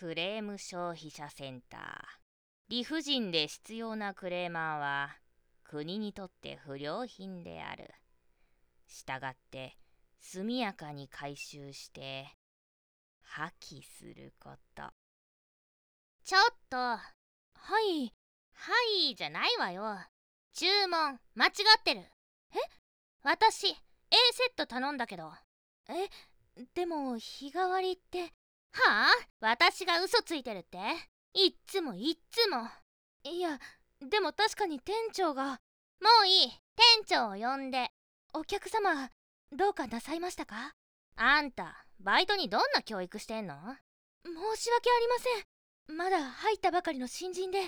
クレーム消費者センター。理不尽で必要なクレーマーは国にとって不良品である。したがって速やかに回収して破棄すること。ちょっとはいはいじゃないわよ。注文間違ってる。え？私 A セット頼んだけど。え？でも日替わりってはあ？私が嘘ついてるって？いっつもいっつも。いやでも確かに店長がもういい店長を呼んでお客様どうかなさいましたか？あんたバイトにどんな教育してんの？申し訳ありません。まだ入ったばかりの新人で。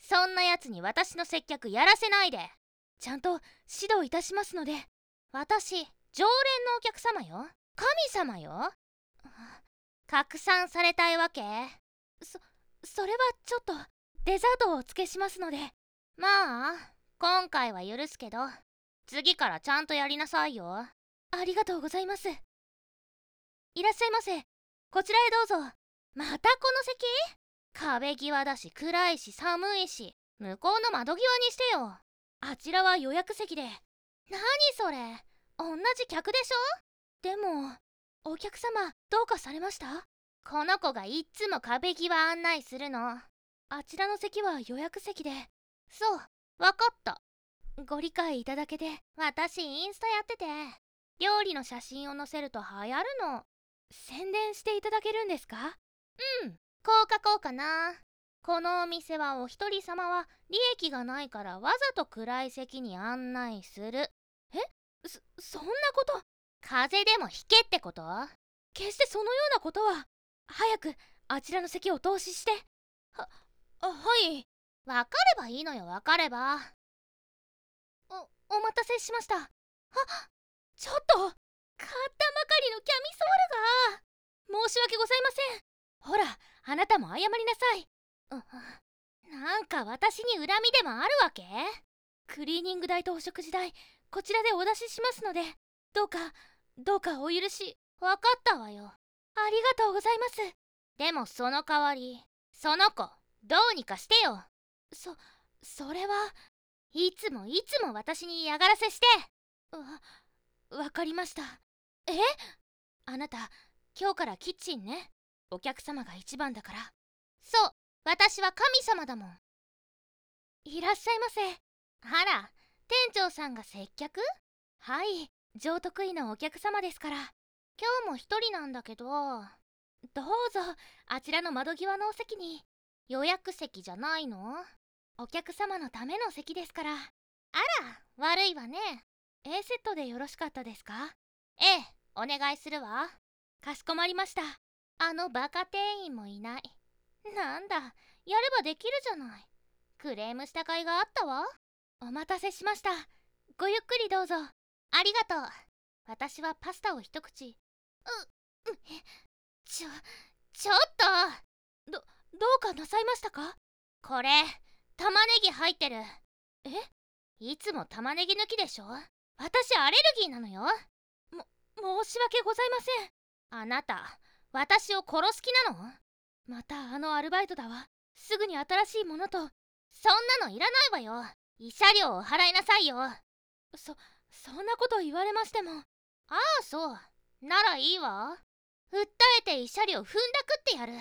そんなやつに私の接客やらせないで。ちゃんと指導いたしますので。私常連のお客様よ。神様よ拡散されたいわけ？そそれはちょっとデザートをお付けしますので。まあ今回は許すけど次からちゃんとやりなさいよ。ありがとうございます。いらっしゃいませ。こちらへどうぞ。またこの席？壁際だし暗いし寒いし向こうの窓際にしてよ。あちらは予約席で。何それ？同じ客でしょ？でもお客様どうかされました？この子がいっつも壁際案内するの。あちらの席は予約席で。そうわかった。ご理解いただけて私インスタやってて。料理の写真を載せると流行るの。宣伝していただけるんですか？うんこう書こうかな。このお店はお一人様は利益がないからわざと暗い席に案内する。えそそんなこと？風邪でもひけってこと？決してそのようなことは早くあちらの席をお通しして。ははい。わかればいいのよわかれば。おお待たせしました。はちょっと買ったばかりのキャミソールが。申し訳ございません。ほらあなたも謝りなさい。なんか私に恨みでもあるわけ？クリーニング代とお食事代こちらでお出ししますのでどうかどうかお許しわかったわよ。ありがとうございます。でもその代わりその子どうにかしてよ。そそれはいつもいつも私に嫌がらせして。わわかりました。え？あなた今日からキッチンね。お客様が一番だから。そう私は神様だもん。いらっしゃいませ。あら店長さんが接客？はい。上得意のお客様ですから。今日も一人なんだけど。どうぞあちらの窓際のお席に。予約席じゃないの。お客様のための席ですから。あら悪いわね。A セットでよろしかったですか？ええお願いするわ。かしこまりました。あのバカ店員もいない。なんだやればできるじゃない。クレームした甲斐があったわ。お待たせしました。ごゆっくりどうぞ。ありがとう。私はパスタを一口。ううちょちょっと。どどうかなさいましたか？これ玉ねぎ入ってる。えいつも玉ねぎ抜きでしょ？私アレルギーなのよ。も申し訳ございません。あなた私を殺す気なの？またあのアルバイトだわ。すぐに新しいものと。そんなのいらないわよ。慰謝料を払いなさいよ。そそんなこと言われましても。ああそう。ならいいわ。訴えて慰謝料踏んだくってやる。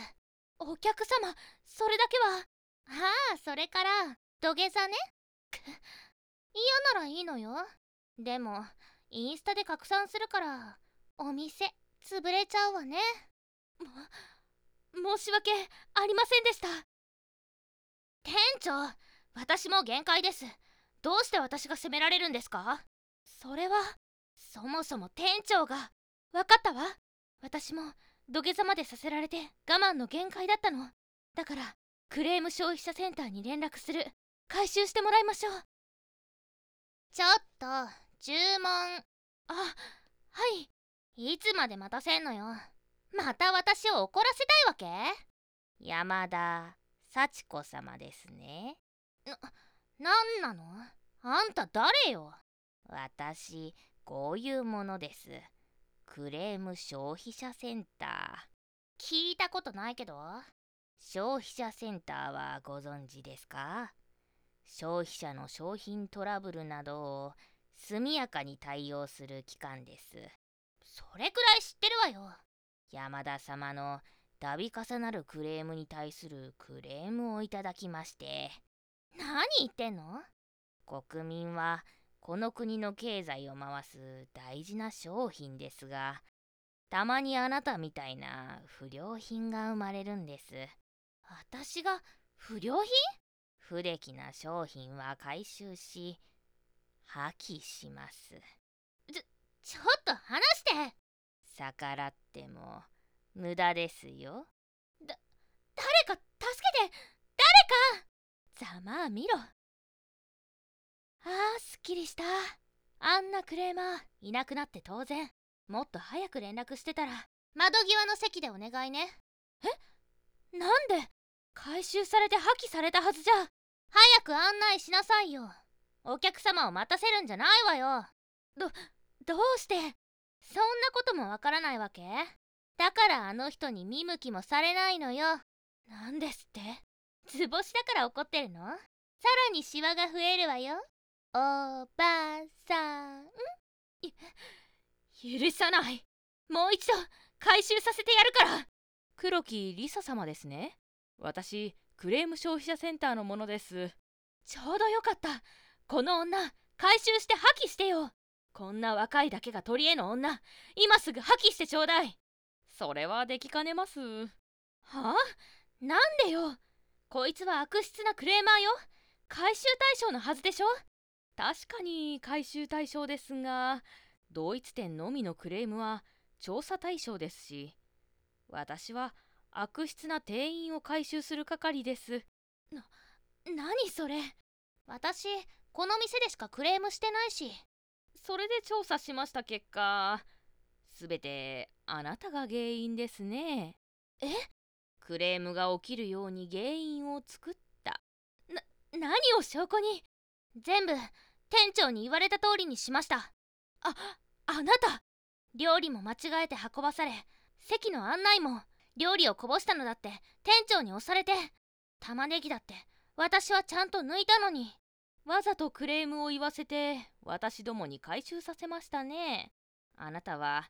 お客様それだけは。ああそれから土下座ね。嫌ならいいのよ。でもインスタで拡散するからお店潰れちゃうわね。も申し訳ありませんでした。店長私も限界です。どうして私が責められるんですか？それはそもそも店長が。分かったわ。私も土下座までさせられて我慢の限界だったの。だからクレーム消費者センターに連絡する。回収してもらいましょう。ちょっと注文。あはい。いつまで待たせんのよ。また私を怒らせたいわけ？山田幸子様ですね。な、なんなの？あんた誰よ？私こういうものですクレーム消費者センター聞いたことないけど？消費者センターはご存知ですか？消費者の商品トラブルなどを速やかに対応する機関です。それくらい知ってるわよ。山田様の度重なるクレームに対するクレームをいただきまして。何言ってんの？国民はこの国の経済を回す大事な商品ですが、たまにあなたみたいな不良品が生まれるんです。私が不良品？不出来な商品は回収し破棄します。ちょちょっと話して！逆らっても無駄ですよ。だ誰か助けて！誰か！ざまあ見ろ。ああすっきりした。あんなクレーマーいなくなって当然。もっと早く連絡してたら。窓際の席でお願いね。え？なんで？回収されて破棄されたはずじゃ。早く案内しなさいよ。お客様を待たせるんじゃないわよ。どどうして？そんなこともわからないわけ？だからあの人に見向きもされないのよ。なんですって？図星だから怒ってるの？さらにシワが増えるわよおばさん。許さない。もう一度回収させてやるから。黒木リサ様ですね。私クレーム消費者センターのものです。ちょうどよかった。この女回収して破棄してよ。こんな若いだけが取り柄の女今すぐ破棄してちょうだい。それはできかねます。はあ？なんでよ。こいつは悪質なクレーマーよ。回収対象のはずでしょ確かに回収対象ですが同一店のみのクレームは調査対象ですし私は悪質な店員を回収する係です。な何それ？私この店でしかクレームしてないし。それで調査しました結果すべてあなたが原因ですね。え？クレームが起きるように原因を作った。な何を証拠に？全部店長に言われた通りにしました。ああなた。料理も間違えて運ばされ席の案内も料理をこぼしたのだって店長に押されて玉ねぎだって私はちゃんと抜いたのに。わざとクレームを言わせて私どもに回収させましたね。あなたは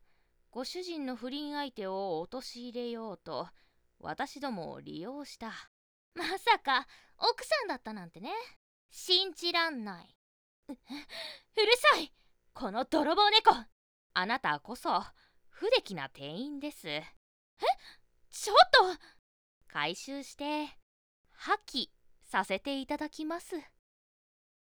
ご主人の不倫相手を陥れようと私どもを利用した。まさか奥さんだったなんてね。信じらんない うるさい。この泥棒猫。あなたこそ不出来な店員です。え？ちょっと。回収して破棄させていただきます。